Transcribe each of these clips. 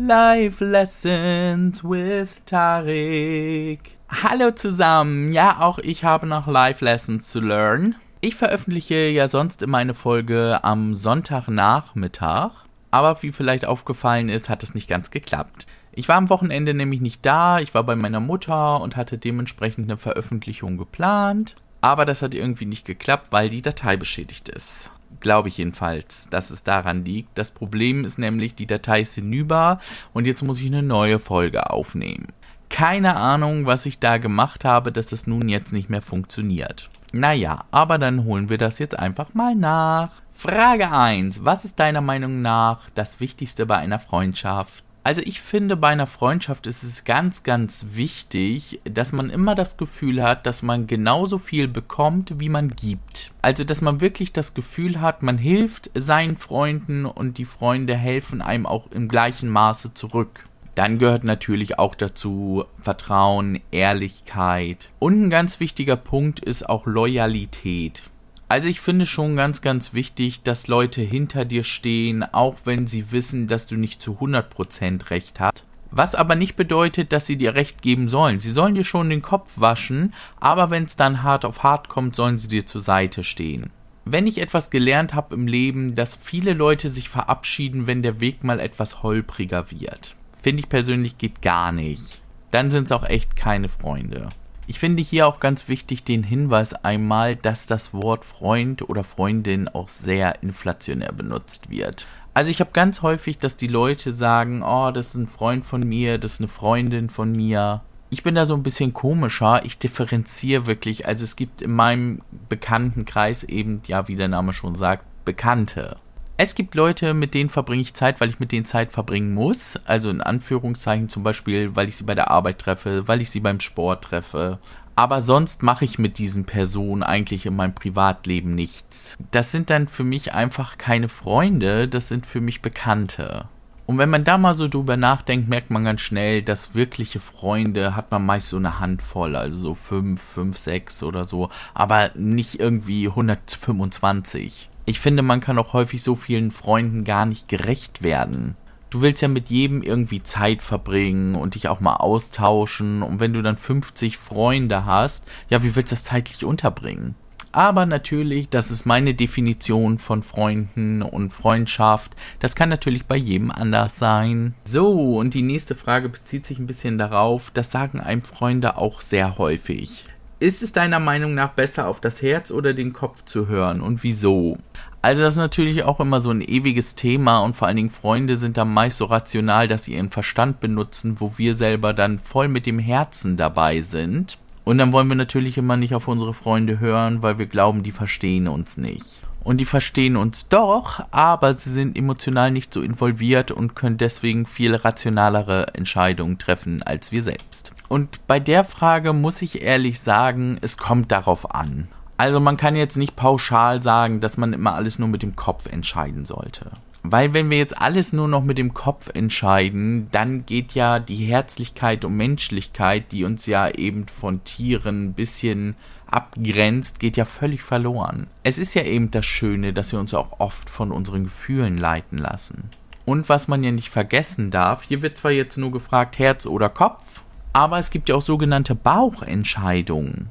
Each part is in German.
Life Lessons with Tarek. Hallo zusammen. Ja, auch ich habe noch Life Lessons zu lernen. Ich veröffentliche ja sonst immer eine Folge am Sonntagnachmittag, aber wie vielleicht aufgefallen ist, hat es nicht ganz geklappt. Ich war am Wochenende nämlich nicht da, ich war bei meiner Mutter und hatte dementsprechend eine Veröffentlichung geplant, aber das hat irgendwie nicht geklappt, weil die Datei beschädigt ist. Glaube ich jedenfalls, dass es daran liegt. Das Problem ist nämlich, die Datei ist hinüber und jetzt muss ich eine neue Folge aufnehmen. Keine Ahnung, was ich da gemacht habe, dass es nun jetzt nicht mehr funktioniert. Naja, aber dann holen wir das jetzt einfach mal nach. Frage 1. Was ist deiner Meinung nach das Wichtigste bei einer Freundschaft? Also ich finde, bei einer Freundschaft ist es ganz, ganz wichtig, dass man immer das Gefühl hat, dass man genauso viel bekommt, wie man gibt. Also dass man wirklich das Gefühl hat, man hilft seinen Freunden und die Freunde helfen einem auch im gleichen Maße zurück. Dann gehört natürlich auch dazu Vertrauen, Ehrlichkeit. Und ein ganz wichtiger Punkt ist auch Loyalität. Also ich finde schon ganz, ganz wichtig, dass Leute hinter dir stehen, auch wenn sie wissen, dass du nicht zu 100% recht hast. Was aber nicht bedeutet, dass sie dir recht geben sollen. Sie sollen dir schon den Kopf waschen, aber wenn es dann hart auf hart kommt, sollen sie dir zur Seite stehen. Wenn ich etwas gelernt habe im Leben, dass viele Leute sich verabschieden, wenn der Weg mal etwas holpriger wird finde ich persönlich geht gar nicht. Dann sind es auch echt keine Freunde. Ich finde hier auch ganz wichtig den Hinweis einmal, dass das Wort Freund oder Freundin auch sehr inflationär benutzt wird. Also ich habe ganz häufig, dass die Leute sagen, oh, das ist ein Freund von mir, das ist eine Freundin von mir. Ich bin da so ein bisschen komischer. Ich differenziere wirklich. Also es gibt in meinem Bekanntenkreis eben, ja, wie der Name schon sagt, Bekannte. Es gibt Leute, mit denen verbringe ich Zeit, weil ich mit denen Zeit verbringen muss. Also in Anführungszeichen zum Beispiel, weil ich sie bei der Arbeit treffe, weil ich sie beim Sport treffe. Aber sonst mache ich mit diesen Personen eigentlich in meinem Privatleben nichts. Das sind dann für mich einfach keine Freunde, das sind für mich Bekannte. Und wenn man da mal so drüber nachdenkt, merkt man ganz schnell, dass wirkliche Freunde hat man meist so eine Handvoll, also so fünf, fünf, sechs oder so, aber nicht irgendwie 125 ich finde, man kann auch häufig so vielen Freunden gar nicht gerecht werden. Du willst ja mit jedem irgendwie Zeit verbringen und dich auch mal austauschen. Und wenn du dann 50 Freunde hast, ja, wie willst du das zeitlich unterbringen? Aber natürlich, das ist meine Definition von Freunden und Freundschaft. Das kann natürlich bei jedem anders sein. So, und die nächste Frage bezieht sich ein bisschen darauf, das sagen einem Freunde auch sehr häufig. Ist es deiner Meinung nach besser, auf das Herz oder den Kopf zu hören und wieso? Also das ist natürlich auch immer so ein ewiges Thema und vor allen Dingen Freunde sind da meist so rational, dass sie ihren Verstand benutzen, wo wir selber dann voll mit dem Herzen dabei sind. Und dann wollen wir natürlich immer nicht auf unsere Freunde hören, weil wir glauben, die verstehen uns nicht. Und die verstehen uns doch, aber sie sind emotional nicht so involviert und können deswegen viel rationalere Entscheidungen treffen als wir selbst. Und bei der Frage muss ich ehrlich sagen, es kommt darauf an. Also man kann jetzt nicht pauschal sagen, dass man immer alles nur mit dem Kopf entscheiden sollte. Weil wenn wir jetzt alles nur noch mit dem Kopf entscheiden, dann geht ja die Herzlichkeit und Menschlichkeit, die uns ja eben von Tieren ein bisschen abgrenzt, geht ja völlig verloren. Es ist ja eben das Schöne, dass wir uns auch oft von unseren Gefühlen leiten lassen. Und was man ja nicht vergessen darf, hier wird zwar jetzt nur gefragt Herz oder Kopf, aber es gibt ja auch sogenannte Bauchentscheidungen.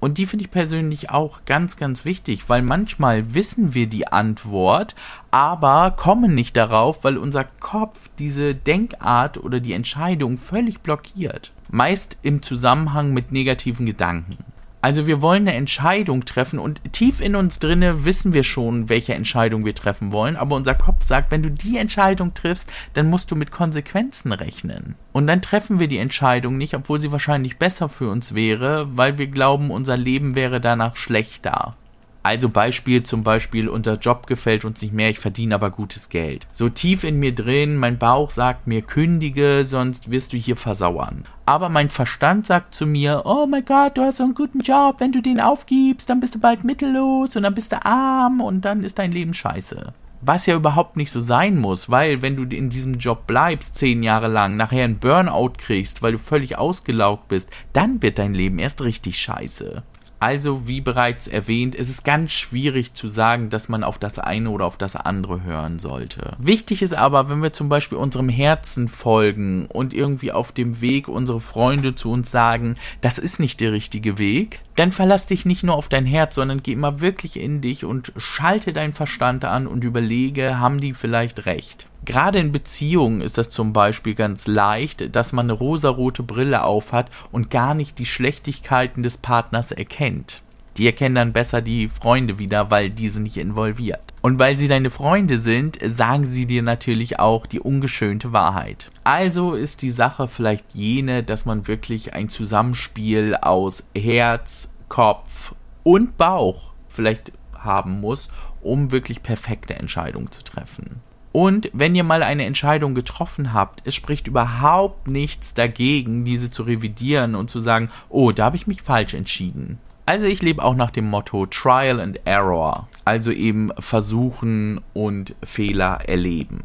Und die finde ich persönlich auch ganz, ganz wichtig, weil manchmal wissen wir die Antwort, aber kommen nicht darauf, weil unser Kopf diese Denkart oder die Entscheidung völlig blockiert. Meist im Zusammenhang mit negativen Gedanken. Also wir wollen eine Entscheidung treffen und tief in uns drinne wissen wir schon, welche Entscheidung wir treffen wollen, aber unser Kopf sagt, wenn du die Entscheidung triffst, dann musst du mit Konsequenzen rechnen. Und dann treffen wir die Entscheidung nicht, obwohl sie wahrscheinlich besser für uns wäre, weil wir glauben, unser Leben wäre danach schlechter. Also Beispiel zum Beispiel, unser Job gefällt uns nicht mehr, ich verdiene aber gutes Geld. So tief in mir drin, mein Bauch sagt mir, kündige, sonst wirst du hier versauern. Aber mein Verstand sagt zu mir, oh mein Gott, du hast so einen guten Job, wenn du den aufgibst, dann bist du bald mittellos und dann bist du arm und dann ist dein Leben scheiße. Was ja überhaupt nicht so sein muss, weil wenn du in diesem Job bleibst zehn Jahre lang, nachher einen Burnout kriegst, weil du völlig ausgelaugt bist, dann wird dein Leben erst richtig scheiße. Also, wie bereits erwähnt, es ist ganz schwierig zu sagen, dass man auf das eine oder auf das andere hören sollte. Wichtig ist aber, wenn wir zum Beispiel unserem Herzen folgen und irgendwie auf dem Weg unsere Freunde zu uns sagen, das ist nicht der richtige Weg, dann verlass dich nicht nur auf dein Herz, sondern geh immer wirklich in dich und schalte deinen Verstand an und überlege, haben die vielleicht recht. Gerade in Beziehungen ist das zum Beispiel ganz leicht, dass man eine rosarote Brille aufhat und gar nicht die Schlechtigkeiten des Partners erkennt. Die erkennen dann besser die Freunde wieder, weil die sind nicht involviert. Und weil sie deine Freunde sind, sagen sie dir natürlich auch die ungeschönte Wahrheit. Also ist die Sache vielleicht jene, dass man wirklich ein Zusammenspiel aus Herz, Kopf und Bauch vielleicht haben muss, um wirklich perfekte Entscheidungen zu treffen. Und wenn ihr mal eine Entscheidung getroffen habt, es spricht überhaupt nichts dagegen, diese zu revidieren und zu sagen, oh, da habe ich mich falsch entschieden. Also ich lebe auch nach dem Motto Trial and Error, also eben versuchen und Fehler erleben.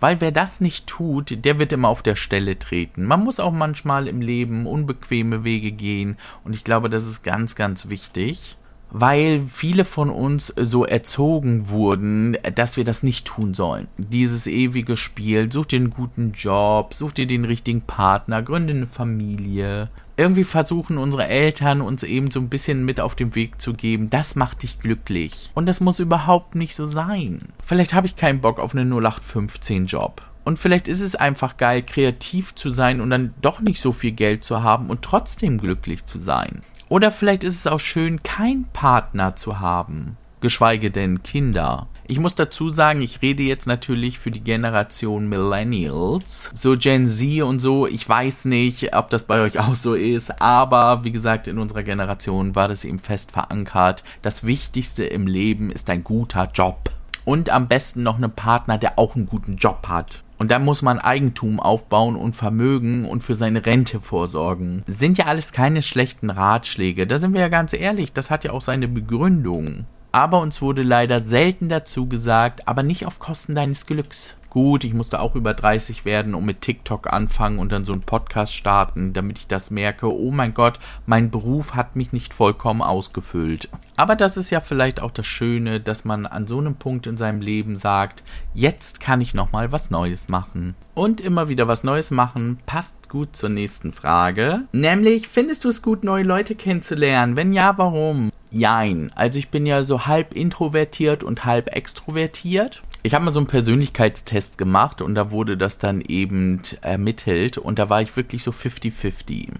Weil wer das nicht tut, der wird immer auf der Stelle treten. Man muss auch manchmal im Leben unbequeme Wege gehen und ich glaube, das ist ganz, ganz wichtig weil viele von uns so erzogen wurden, dass wir das nicht tun sollen. Dieses ewige Spiel, such dir einen guten Job, such dir den richtigen Partner, gründe eine Familie. Irgendwie versuchen unsere Eltern uns eben so ein bisschen mit auf den Weg zu geben, das macht dich glücklich. Und das muss überhaupt nicht so sein. Vielleicht habe ich keinen Bock auf einen 0815 Job. Und vielleicht ist es einfach geil, kreativ zu sein und dann doch nicht so viel Geld zu haben und trotzdem glücklich zu sein. Oder vielleicht ist es auch schön, keinen Partner zu haben, geschweige denn Kinder. Ich muss dazu sagen, ich rede jetzt natürlich für die Generation Millennials. So Gen Z und so, ich weiß nicht, ob das bei euch auch so ist, aber wie gesagt, in unserer Generation war das eben fest verankert. Das Wichtigste im Leben ist ein guter Job. Und am besten noch einen Partner, der auch einen guten Job hat. Und dann muss man Eigentum aufbauen und Vermögen und für seine Rente vorsorgen. Sind ja alles keine schlechten Ratschläge. Da sind wir ja ganz ehrlich, das hat ja auch seine Begründung. Aber uns wurde leider selten dazu gesagt, aber nicht auf Kosten deines Glücks gut, ich musste auch über 30 werden und mit TikTok anfangen und dann so einen Podcast starten, damit ich das merke, oh mein Gott, mein Beruf hat mich nicht vollkommen ausgefüllt. Aber das ist ja vielleicht auch das Schöne, dass man an so einem Punkt in seinem Leben sagt, jetzt kann ich nochmal was Neues machen. Und immer wieder was Neues machen passt gut zur nächsten Frage. Nämlich, findest du es gut, neue Leute kennenzulernen? Wenn ja, warum? Jein. Also ich bin ja so halb introvertiert und halb extrovertiert ich habe mal so einen Persönlichkeitstest gemacht und da wurde das dann eben ermittelt und da war ich wirklich so 50-50.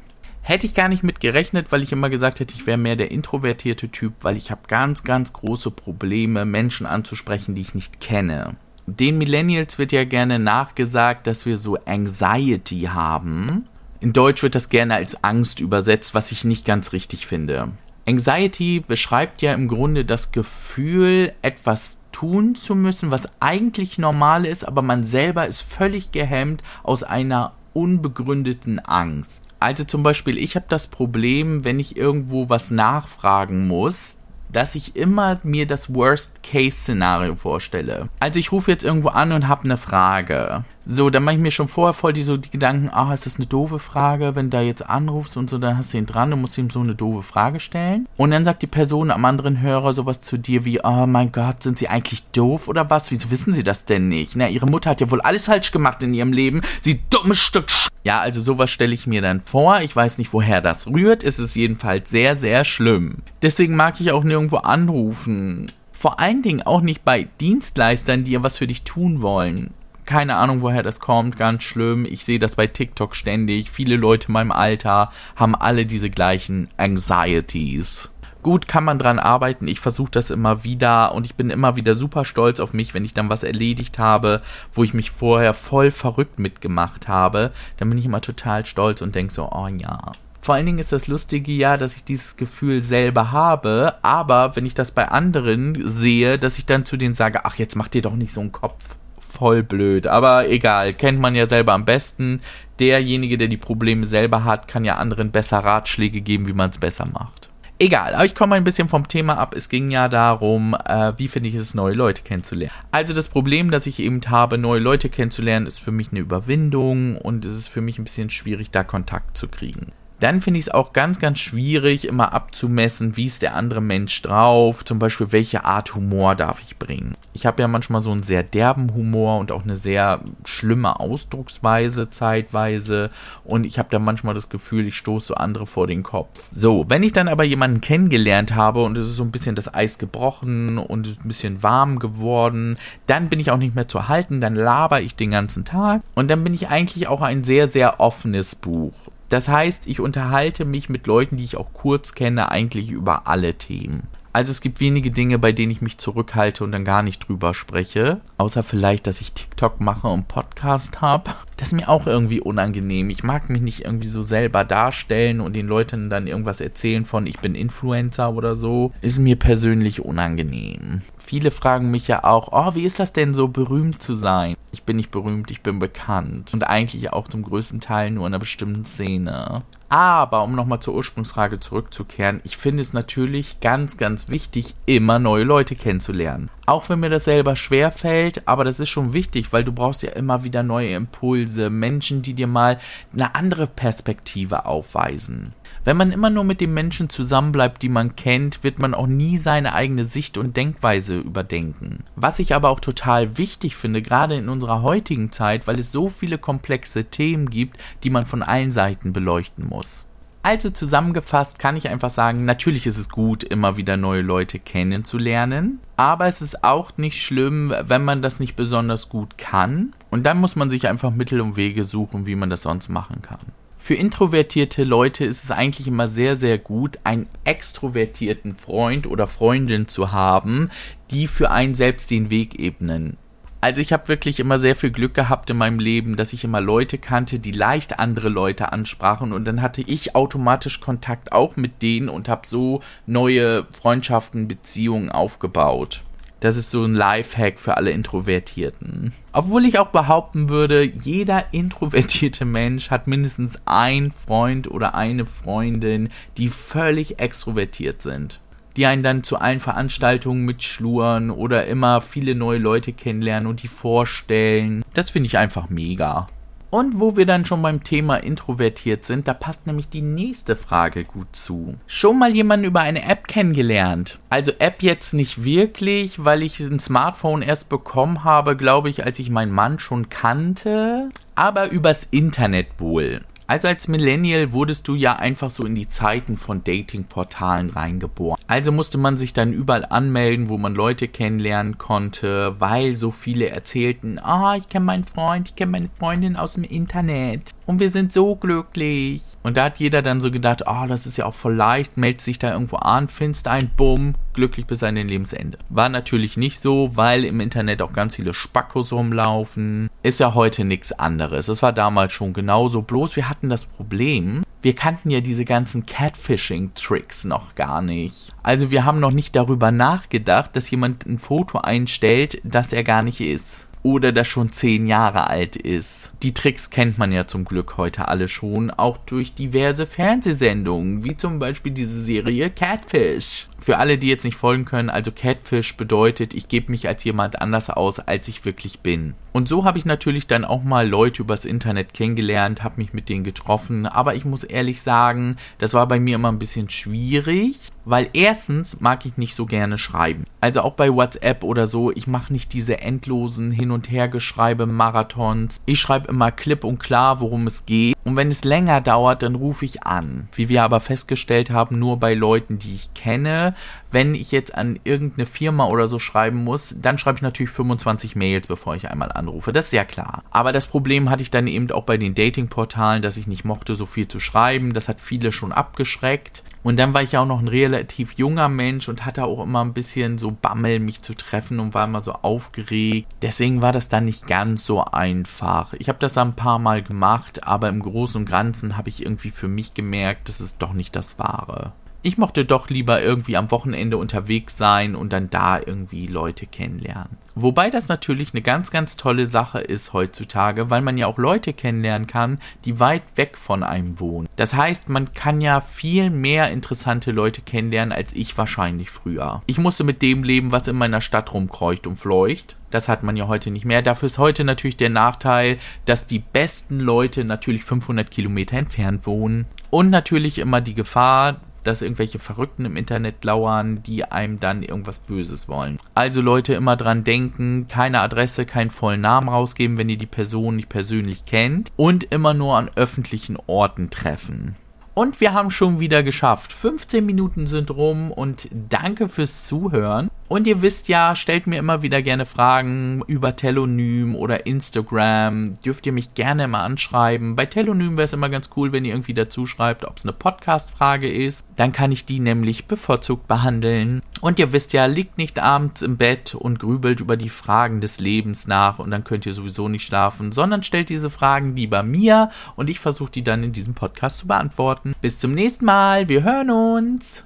Hätte ich gar nicht mit gerechnet, weil ich immer gesagt hätte, ich wäre mehr der introvertierte Typ, weil ich habe ganz, ganz große Probleme, Menschen anzusprechen, die ich nicht kenne. Den Millennials wird ja gerne nachgesagt, dass wir so Anxiety haben. In Deutsch wird das gerne als Angst übersetzt, was ich nicht ganz richtig finde. Anxiety beschreibt ja im Grunde das Gefühl, etwas tun zu müssen, was eigentlich normal ist, aber man selber ist völlig gehemmt aus einer unbegründeten Angst. Also zum Beispiel, ich habe das Problem, wenn ich irgendwo was nachfragen muss, dass ich immer mir das Worst-Case-Szenario vorstelle. Also ich rufe jetzt irgendwo an und habe eine Frage. So, dann mache ich mir schon vorher voll die, so die Gedanken, ah, ist das eine doofe Frage, wenn du da jetzt anrufst und so, dann hast du ihn dran, du musst ihm so eine doofe Frage stellen. Und dann sagt die Person am anderen Hörer sowas zu dir wie, oh mein Gott, sind sie eigentlich doof oder was? Wieso wissen sie das denn nicht? Na, ihre Mutter hat ja wohl alles falsch gemacht in ihrem Leben. Sie dummes Stück Sch Ja, also sowas stelle ich mir dann vor. Ich weiß nicht, woher das rührt. Es ist jedenfalls sehr, sehr schlimm. Deswegen mag ich auch nirgendwo anrufen. Vor allen Dingen auch nicht bei Dienstleistern, die ja was für dich tun wollen keine Ahnung, woher das kommt, ganz schlimm. Ich sehe das bei TikTok ständig. Viele Leute in meinem Alter haben alle diese gleichen Anxieties. Gut, kann man dran arbeiten. Ich versuche das immer wieder und ich bin immer wieder super stolz auf mich, wenn ich dann was erledigt habe, wo ich mich vorher voll verrückt mitgemacht habe. Dann bin ich immer total stolz und denke so, oh ja, vor allen Dingen ist das Lustige ja, dass ich dieses Gefühl selber habe, aber wenn ich das bei anderen sehe, dass ich dann zu denen sage, ach, jetzt mach dir doch nicht so einen Kopf voll blöd. Aber egal, kennt man ja selber am besten. Derjenige, der die Probleme selber hat, kann ja anderen besser Ratschläge geben, wie man es besser macht. Egal, aber ich komme ein bisschen vom Thema ab. Es ging ja darum, äh, wie finde ich es, neue Leute kennenzulernen. Also das Problem, das ich eben habe, neue Leute kennenzulernen, ist für mich eine Überwindung und es ist für mich ein bisschen schwierig, da Kontakt zu kriegen. Dann finde ich es auch ganz, ganz schwierig, immer abzumessen, wie ist der andere Mensch drauf. Zum Beispiel, welche Art Humor darf ich bringen. Ich habe ja manchmal so einen sehr derben Humor und auch eine sehr schlimme Ausdrucksweise zeitweise. Und ich habe da manchmal das Gefühl, ich stoße andere vor den Kopf. So, wenn ich dann aber jemanden kennengelernt habe und es ist so ein bisschen das Eis gebrochen und ein bisschen warm geworden, dann bin ich auch nicht mehr zu halten, dann laber ich den ganzen Tag und dann bin ich eigentlich auch ein sehr, sehr offenes Buch. Das heißt, ich unterhalte mich mit Leuten, die ich auch kurz kenne, eigentlich über alle Themen. Also es gibt wenige Dinge, bei denen ich mich zurückhalte und dann gar nicht drüber spreche. Außer vielleicht, dass ich TikTok mache und Podcast habe. Das ist mir auch irgendwie unangenehm. Ich mag mich nicht irgendwie so selber darstellen und den Leuten dann irgendwas erzählen von ich bin Influencer oder so. Ist mir persönlich unangenehm. Viele fragen mich ja auch, oh, wie ist das denn so berühmt zu sein? Ich bin nicht berühmt, ich bin bekannt. Und eigentlich auch zum größten Teil nur in einer bestimmten Szene. Aber um nochmal zur Ursprungsfrage zurückzukehren, ich finde es natürlich ganz, ganz wichtig, immer neue Leute kennenzulernen. Auch wenn mir das selber schwer fällt, aber das ist schon wichtig, weil du brauchst ja immer wieder neue Impulse, Menschen, die dir mal eine andere Perspektive aufweisen. Wenn man immer nur mit den Menschen zusammenbleibt, die man kennt, wird man auch nie seine eigene Sicht und Denkweise überdenken. Was ich aber auch total wichtig finde, gerade in unserer heutigen Zeit, weil es so viele komplexe Themen gibt, die man von allen Seiten beleuchten muss. Also zusammengefasst kann ich einfach sagen, natürlich ist es gut, immer wieder neue Leute kennenzulernen, aber es ist auch nicht schlimm, wenn man das nicht besonders gut kann. Und dann muss man sich einfach Mittel und Wege suchen, wie man das sonst machen kann. Für introvertierte Leute ist es eigentlich immer sehr, sehr gut, einen extrovertierten Freund oder Freundin zu haben, die für einen selbst den Weg ebnen. Also ich habe wirklich immer sehr viel Glück gehabt in meinem Leben, dass ich immer Leute kannte, die leicht andere Leute ansprachen und dann hatte ich automatisch Kontakt auch mit denen und habe so neue Freundschaften, Beziehungen aufgebaut. Das ist so ein Lifehack für alle Introvertierten. Obwohl ich auch behaupten würde, jeder introvertierte Mensch hat mindestens einen Freund oder eine Freundin, die völlig extrovertiert sind. Die einen dann zu allen Veranstaltungen mitschluren oder immer viele neue Leute kennenlernen und die vorstellen. Das finde ich einfach mega. Und wo wir dann schon beim Thema introvertiert sind, da passt nämlich die nächste Frage gut zu. Schon mal jemanden über eine App kennengelernt? Also App jetzt nicht wirklich, weil ich ein Smartphone erst bekommen habe, glaube ich, als ich meinen Mann schon kannte, aber übers Internet wohl. Also als Millennial wurdest du ja einfach so in die Zeiten von Dating-Portalen reingeboren. Also musste man sich dann überall anmelden, wo man Leute kennenlernen konnte, weil so viele erzählten, ah, ich kenne meinen Freund, ich kenne meine Freundin aus dem Internet und wir sind so glücklich. Und da hat jeder dann so gedacht, ah, oh, das ist ja auch voll leicht, meldet sich da irgendwo an, findest ein, bumm, glücklich bis an den Lebensende. War natürlich nicht so, weil im Internet auch ganz viele Spackos rumlaufen. Ist ja heute nichts anderes. Es war damals schon genauso. Bloß wir hatten das Problem, wir kannten ja diese ganzen Catfishing-Tricks noch gar nicht. Also wir haben noch nicht darüber nachgedacht, dass jemand ein Foto einstellt, das er gar nicht ist oder das schon zehn Jahre alt ist. Die Tricks kennt man ja zum Glück heute alle schon, auch durch diverse Fernsehsendungen, wie zum Beispiel diese Serie Catfish. Für alle, die jetzt nicht folgen können, also Catfish bedeutet, ich gebe mich als jemand anders aus, als ich wirklich bin. Und so habe ich natürlich dann auch mal Leute übers Internet kennengelernt, habe mich mit denen getroffen, aber ich muss ehrlich sagen, das war bei mir immer ein bisschen schwierig, weil erstens mag ich nicht so gerne schreiben. Also auch bei WhatsApp oder so, ich mache nicht diese endlosen Hin- und Hergeschreibe Marathons. Ich schreibe immer klipp und klar, worum es geht. Und wenn es länger dauert, dann rufe ich an. Wie wir aber festgestellt haben, nur bei Leuten, die ich kenne. Wenn ich jetzt an irgendeine Firma oder so schreiben muss, dann schreibe ich natürlich 25 Mails, bevor ich einmal anrufe. Das ist ja klar. Aber das Problem hatte ich dann eben auch bei den Datingportalen, dass ich nicht mochte, so viel zu schreiben. Das hat viele schon abgeschreckt. Und dann war ich ja auch noch ein relativ junger Mensch und hatte auch immer ein bisschen so Bammel, mich zu treffen und war immer so aufgeregt. Deswegen war das dann nicht ganz so einfach. Ich habe das ein paar Mal gemacht, aber im Großen und Ganzen habe ich irgendwie für mich gemerkt, das ist doch nicht das Wahre. Ich mochte doch lieber irgendwie am Wochenende unterwegs sein und dann da irgendwie Leute kennenlernen. Wobei das natürlich eine ganz, ganz tolle Sache ist heutzutage, weil man ja auch Leute kennenlernen kann, die weit weg von einem wohnen. Das heißt, man kann ja viel mehr interessante Leute kennenlernen als ich wahrscheinlich früher. Ich musste mit dem leben, was in meiner Stadt rumkreucht und fleucht. Das hat man ja heute nicht mehr. Dafür ist heute natürlich der Nachteil, dass die besten Leute natürlich 500 Kilometer entfernt wohnen. Und natürlich immer die Gefahr, dass irgendwelche Verrückten im Internet lauern, die einem dann irgendwas Böses wollen. Also Leute immer dran denken, keine Adresse, keinen vollen Namen rausgeben, wenn ihr die Person nicht persönlich kennt und immer nur an öffentlichen Orten treffen. Und wir haben schon wieder geschafft. 15 Minuten sind rum und danke fürs Zuhören. Und ihr wisst ja, stellt mir immer wieder gerne Fragen über Telonym oder Instagram. Dürft ihr mich gerne mal anschreiben. Bei Telonym wäre es immer ganz cool, wenn ihr irgendwie dazu schreibt, ob es eine Podcast-Frage ist. Dann kann ich die nämlich bevorzugt behandeln. Und ihr wisst ja, liegt nicht abends im Bett und grübelt über die Fragen des Lebens nach und dann könnt ihr sowieso nicht schlafen, sondern stellt diese Fragen lieber mir und ich versuche die dann in diesem Podcast zu beantworten. Bis zum nächsten Mal. Wir hören uns.